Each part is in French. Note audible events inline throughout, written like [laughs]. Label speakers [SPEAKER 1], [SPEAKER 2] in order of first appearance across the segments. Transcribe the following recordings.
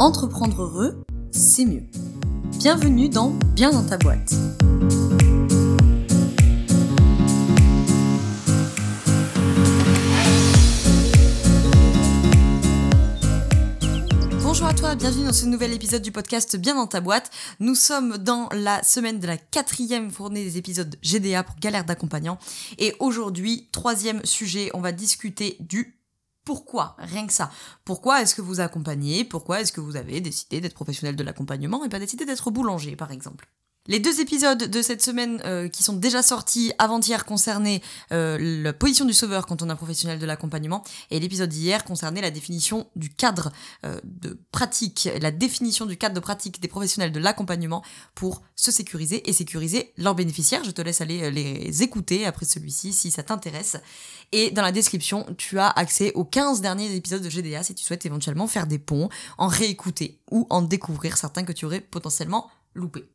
[SPEAKER 1] Entreprendre heureux, c'est mieux. Bienvenue dans Bien dans ta boîte. Bonjour à toi, bienvenue dans ce nouvel épisode du podcast Bien dans ta boîte. Nous sommes dans la semaine de la quatrième fournée des épisodes GDA pour galère d'accompagnant. Et aujourd'hui, troisième sujet, on va discuter du pourquoi? Rien que ça. Pourquoi est-ce que vous accompagnez? Pourquoi est-ce que vous avez décidé d'être professionnel de l'accompagnement et pas décidé d'être boulanger, par exemple? Les deux épisodes de cette semaine euh, qui sont déjà sortis avant-hier concernaient euh, la position du sauveur quand on est professionnel de l'accompagnement et l'épisode d'hier concernait la définition du cadre euh, de pratique, la définition du cadre de pratique des professionnels de l'accompagnement pour se sécuriser et sécuriser leurs bénéficiaires. Je te laisse aller les écouter après celui-ci si ça t'intéresse. Et dans la description, tu as accès aux 15 derniers épisodes de GDA si tu souhaites éventuellement faire des ponts, en réécouter ou en découvrir certains que tu aurais potentiellement loupés.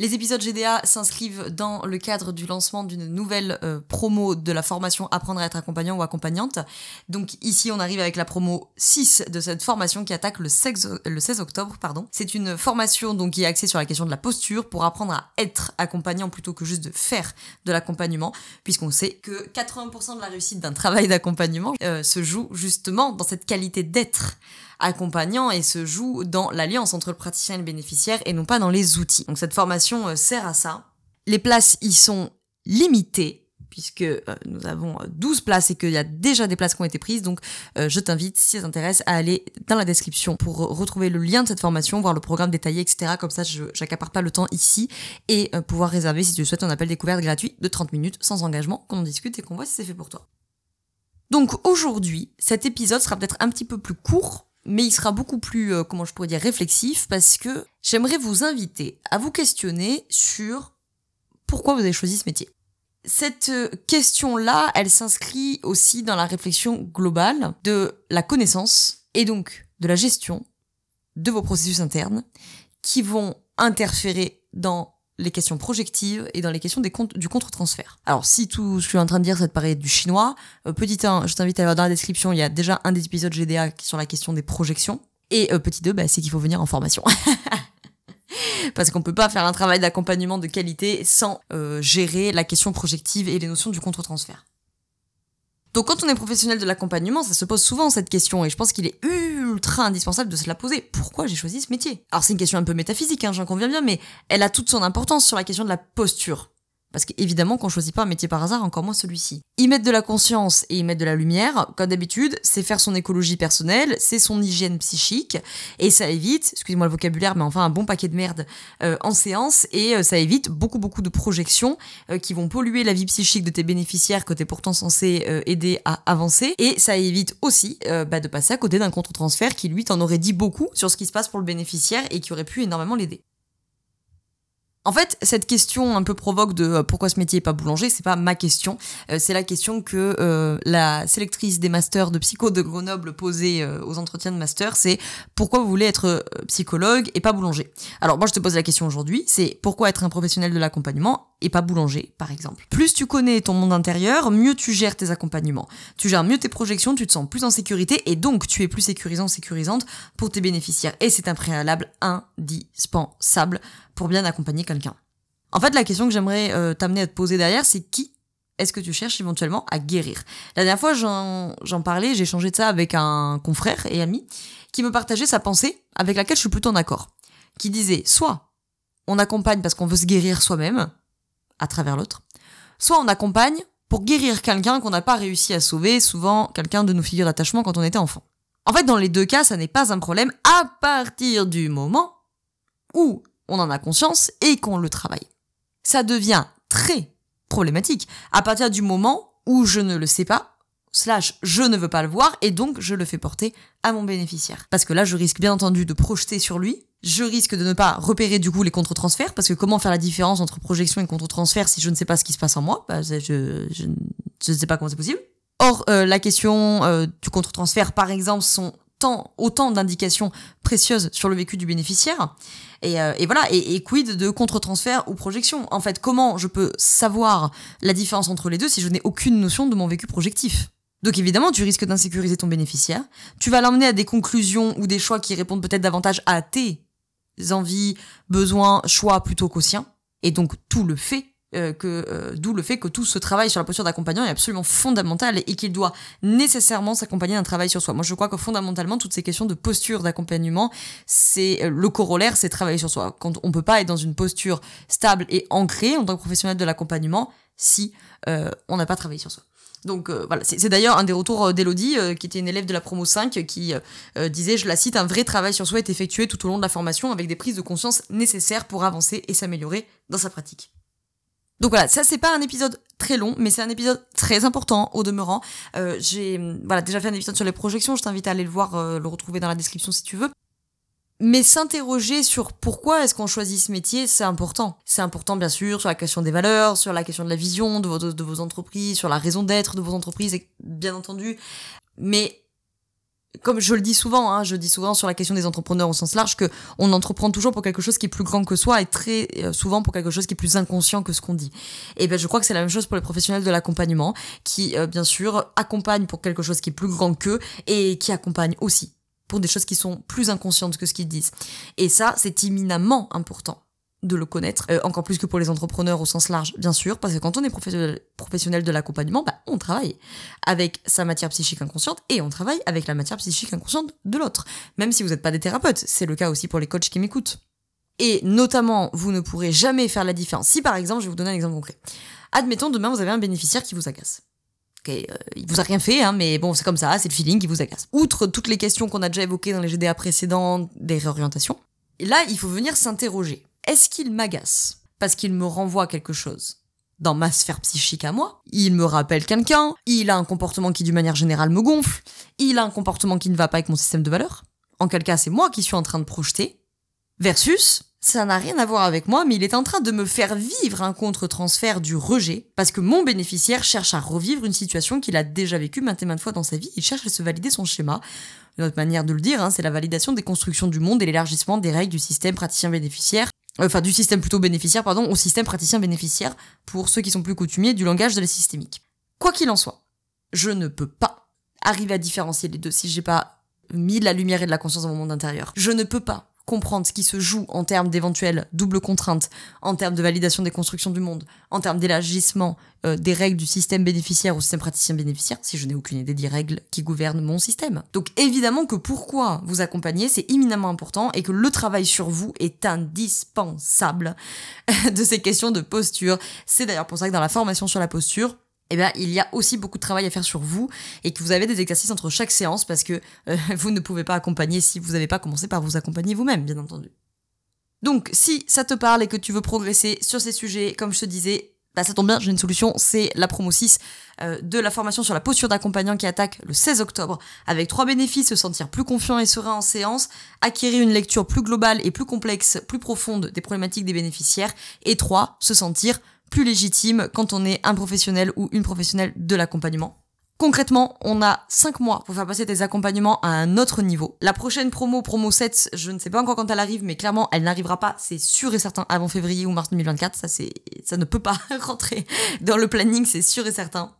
[SPEAKER 1] Les épisodes GDA s'inscrivent dans le cadre du lancement d'une nouvelle euh, promo de la formation Apprendre à être accompagnant ou accompagnante. Donc ici, on arrive avec la promo 6 de cette formation qui attaque le 16, le 16 octobre. pardon. C'est une formation donc qui est axée sur la question de la posture pour apprendre à être accompagnant plutôt que juste de faire de l'accompagnement, puisqu'on sait que 80% de la réussite d'un travail d'accompagnement euh, se joue justement dans cette qualité d'être accompagnant et se joue dans l'alliance entre le praticien et le bénéficiaire et non pas dans les outils. Donc cette formation euh, sert à ça. Les places y sont limitées puisque euh, nous avons 12 euh, places et qu'il y a déjà des places qui ont été prises. Donc je t'invite, si ça t'intéresse, à aller dans la description pour retrouver le lien de cette formation, voir le programme détaillé, etc. Comme ça, je n'accapare pas le temps ici et pouvoir réserver, si tu le souhaites, un appel découverte gratuit de 30 minutes sans engagement, qu'on en discute et qu'on voit si c'est fait pour toi. Donc aujourd'hui, cet épisode sera peut-être un petit peu plus court mais il sera beaucoup plus, euh, comment je pourrais dire, réflexif parce que j'aimerais vous inviter à vous questionner sur pourquoi vous avez choisi ce métier. Cette euh, question-là, elle s'inscrit aussi dans la réflexion globale de la connaissance et donc de la gestion de vos processus internes qui vont interférer dans les questions projectives et dans les questions des comptes, du contre-transfert. Alors, si tout ce que je suis en train de dire, ça te paraît du chinois, euh, petit 1, je t'invite à aller dans la description, il y a déjà un des épisodes GDA sur la question des projections. Et euh, petit 2, bah, c'est qu'il faut venir en formation. [laughs] Parce qu'on peut pas faire un travail d'accompagnement de qualité sans euh, gérer la question projective et les notions du contre-transfert. Donc quand on est professionnel de l'accompagnement, ça se pose souvent cette question et je pense qu'il est ultra indispensable de se la poser. Pourquoi j'ai choisi ce métier? Alors c'est une question un peu métaphysique, hein, j'en conviens bien, mais elle a toute son importance sur la question de la posture. Parce qu'évidemment qu'on choisit pas un métier par hasard, encore moins celui-ci. Y mettre de la conscience et y mettre de la lumière, comme d'habitude, c'est faire son écologie personnelle, c'est son hygiène psychique, et ça évite, excusez-moi le vocabulaire, mais enfin un bon paquet de merde euh, en séance, et euh, ça évite beaucoup beaucoup de projections euh, qui vont polluer la vie psychique de tes bénéficiaires que t'es pourtant censé aider à avancer, et ça évite aussi bah, de passer à côté d'un contre-transfert qui lui t'en aurait dit beaucoup sur ce qui se passe pour le bénéficiaire et qui aurait pu énormément l'aider. En fait, cette question un peu provoque de euh, pourquoi ce métier est pas boulanger, c'est pas ma question. Euh, c'est la question que euh, la sélectrice des masters de psycho de Grenoble posait aux entretiens de master, c'est pourquoi vous voulez être psychologue et pas boulanger? Alors moi je te pose la question aujourd'hui, c'est pourquoi être un professionnel de l'accompagnement et pas boulanger, par exemple. Plus tu connais ton monde intérieur, mieux tu gères tes accompagnements. Tu gères mieux tes projections, tu te sens plus en sécurité et donc tu es plus sécurisant, sécurisante pour tes bénéficiaires. Et c'est un préalable indispensable pour bien accompagner quelqu'un. En fait, la question que j'aimerais euh, t'amener à te poser derrière, c'est qui est-ce que tu cherches éventuellement à guérir? La dernière fois, j'en parlais, j'ai changé de ça avec un confrère et ami qui me partageait sa pensée avec laquelle je suis plutôt en accord. Qui disait soit on accompagne parce qu'on veut se guérir soi-même, à travers l'autre, soit on accompagne pour guérir quelqu'un qu'on n'a pas réussi à sauver, souvent quelqu'un de nos figures d'attachement quand on était enfant. En fait, dans les deux cas, ça n'est pas un problème à partir du moment où on en a conscience et qu'on le travaille. Ça devient très problématique à partir du moment où je ne le sais pas, slash je ne veux pas le voir et donc je le fais porter à mon bénéficiaire. Parce que là, je risque bien entendu de projeter sur lui je risque de ne pas repérer du coup les contre-transferts parce que comment faire la différence entre projection et contre-transfert si je ne sais pas ce qui se passe en moi? Bah, je, je, ne sais pas comment c'est possible. Or, euh, la question euh, du contre-transfert, par exemple, sont tant, autant d'indications précieuses sur le vécu du bénéficiaire. Et, euh, et voilà, et, et, quid de contre-transfert ou projection? En fait, comment je peux savoir la différence entre les deux si je n'ai aucune notion de mon vécu projectif? Donc évidemment, tu risques d'insécuriser ton bénéficiaire. Tu vas l'emmener à des conclusions ou des choix qui répondent peut-être davantage à tes envies, besoins, choix plutôt qu'aux siens. Et donc tout le fait euh, que euh, d'où le fait que tout ce travail sur la posture d'accompagnant est absolument fondamental et qu'il doit nécessairement s'accompagner d'un travail sur soi. Moi, je crois que fondamentalement, toutes ces questions de posture d'accompagnement, c'est euh, le corollaire, c'est travailler sur soi. Quand on peut pas être dans une posture stable et ancrée en tant que professionnel de l'accompagnement si on n'a pas travaillé sur soi. Donc voilà, c'est d'ailleurs un des retours d'Elodie, qui était une élève de la promo 5, qui disait, je la cite, un vrai travail sur soi est effectué tout au long de la formation avec des prises de conscience nécessaires pour avancer et s'améliorer dans sa pratique. Donc voilà, ça c'est pas un épisode très long, mais c'est un épisode très important au demeurant. Euh, j'ai voilà déjà fait un épisode sur les projections, je t'invite à aller le voir, euh, le retrouver dans la description si tu veux. Mais s'interroger sur pourquoi est-ce qu'on choisit ce métier, c'est important. C'est important bien sûr sur la question des valeurs, sur la question de la vision de vos, de vos entreprises, sur la raison d'être de vos entreprises, bien entendu. Mais comme je le dis souvent, hein, je dis souvent sur la question des entrepreneurs au sens large que on entreprend toujours pour quelque chose qui est plus grand que soi et très euh, souvent pour quelque chose qui est plus inconscient que ce qu'on dit. Et ben je crois que c'est la même chose pour les professionnels de l'accompagnement qui euh, bien sûr accompagnent pour quelque chose qui est plus grand qu'eux et qui accompagnent aussi pour des choses qui sont plus inconscientes que ce qu'ils disent. Et ça, c'est imminemment important de le connaître, euh, encore plus que pour les entrepreneurs au sens large, bien sûr, parce que quand on est professionnel, de l'accompagnement, bah, on travaille avec sa matière psychique inconsciente et on travaille avec la matière psychique inconsciente de l'autre. Même si vous n'êtes pas des thérapeutes, c'est le cas aussi pour les coachs qui m'écoutent. Et notamment, vous ne pourrez jamais faire la différence. Si par exemple, je vais vous donner un exemple concret. Admettons, demain, vous avez un bénéficiaire qui vous agace. Euh, il vous a rien fait, hein, mais bon, c'est comme ça, c'est le feeling qui vous agace. Outre toutes les questions qu'on a déjà évoquées dans les GDA précédents des réorientations, là, il faut venir s'interroger. Est-ce qu'il m'agace Parce qu'il me renvoie quelque chose dans ma sphère psychique à moi? Il me rappelle quelqu'un, il a un comportement qui d'une manière générale me gonfle, il a un comportement qui ne va pas avec mon système de valeurs? En quel cas c'est moi qui suis en train de projeter. Versus, ça n'a rien à voir avec moi, mais il est en train de me faire vivre un contre-transfert du rejet, parce que mon bénéficiaire cherche à revivre une situation qu'il a déjà vécue maintes et maintes fois dans sa vie, il cherche à se valider son schéma. Une autre manière de le dire, hein, c'est la validation des constructions du monde et l'élargissement des règles du système praticien-bénéficiaire euh, enfin du système plutôt bénéficiaire, pardon, au système praticien bénéficiaire, pour ceux qui sont plus coutumiers du langage de la systémique. Quoi qu'il en soit, je ne peux pas arriver à différencier les deux si j'ai pas mis de la lumière et de la conscience dans mon monde intérieur. Je ne peux pas comprendre ce qui se joue en termes d'éventuelles doubles contraintes, en termes de validation des constructions du monde, en termes d'élargissement euh, des règles du système bénéficiaire ou système praticien bénéficiaire, si je n'ai aucune idée des règles qui gouvernent mon système. Donc évidemment que pourquoi vous accompagner, c'est éminemment important et que le travail sur vous est indispensable [laughs] de ces questions de posture. C'est d'ailleurs pour ça que dans la formation sur la posture, eh bien, il y a aussi beaucoup de travail à faire sur vous et que vous avez des exercices entre chaque séance parce que euh, [laughs] vous ne pouvez pas accompagner si vous n'avez pas commencé par vous accompagner vous-même, bien entendu. Donc, si ça te parle et que tu veux progresser sur ces sujets, comme je te disais, bah, ça tombe bien, j'ai une solution, c'est la promo 6 euh, de la formation sur la posture d'accompagnant qui attaque le 16 octobre, avec trois bénéfices, se sentir plus confiant et serein en séance, acquérir une lecture plus globale et plus complexe, plus profonde des problématiques des bénéficiaires, et trois, se sentir plus légitime quand on est un professionnel ou une professionnelle de l'accompagnement. Concrètement, on a 5 mois pour faire passer tes accompagnements à un autre niveau. La prochaine promo, promo 7, je ne sais pas encore quand elle arrive, mais clairement, elle n'arrivera pas, c'est sûr et certain, avant février ou mars 2024. Ça, c'est, ça ne peut pas [laughs] rentrer dans le planning, c'est sûr et certain.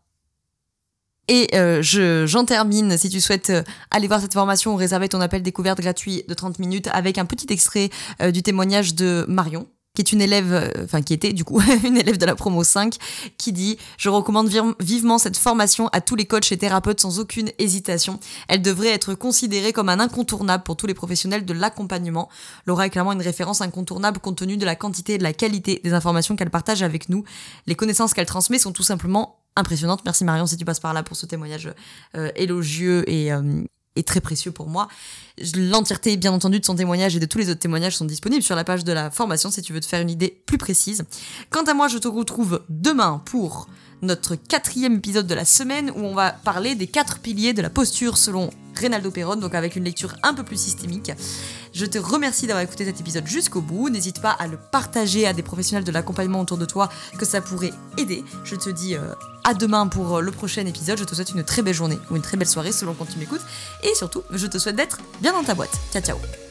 [SPEAKER 1] Et euh, je, j'en termine, si tu souhaites euh, aller voir cette formation ou réserver ton appel découverte gratuit de 30 minutes avec un petit extrait euh, du témoignage de Marion, qui est une élève, euh, enfin qui était du coup [laughs] une élève de la promo 5, qui dit Je recommande vivement cette formation à tous les coachs et thérapeutes sans aucune hésitation. Elle devrait être considérée comme un incontournable pour tous les professionnels de l'accompagnement. Laura est clairement une référence incontournable compte tenu de la quantité et de la qualité des informations qu'elle partage avec nous. Les connaissances qu'elle transmet sont tout simplement impressionnantes. Merci Marion si tu passes par là pour ce témoignage euh, élogieux et, euh, très précieux pour moi. L'entièreté, bien entendu, de son témoignage et de tous les autres témoignages sont disponibles sur la page de la formation si tu veux te faire une idée plus précise. Quant à moi, je te retrouve demain pour notre quatrième épisode de la semaine où on va parler des quatre piliers de la posture selon Reynaldo Perron, donc avec une lecture un peu plus systémique. Je te remercie d'avoir écouté cet épisode jusqu'au bout. N'hésite pas à le partager à des professionnels de l'accompagnement autour de toi que ça pourrait aider. Je te dis euh, à demain pour euh, le prochain épisode. Je te souhaite une très belle journée ou une très belle soirée selon quand tu m'écoutes. Et surtout, je te souhaite d'être bien dans ta boîte. Ciao ciao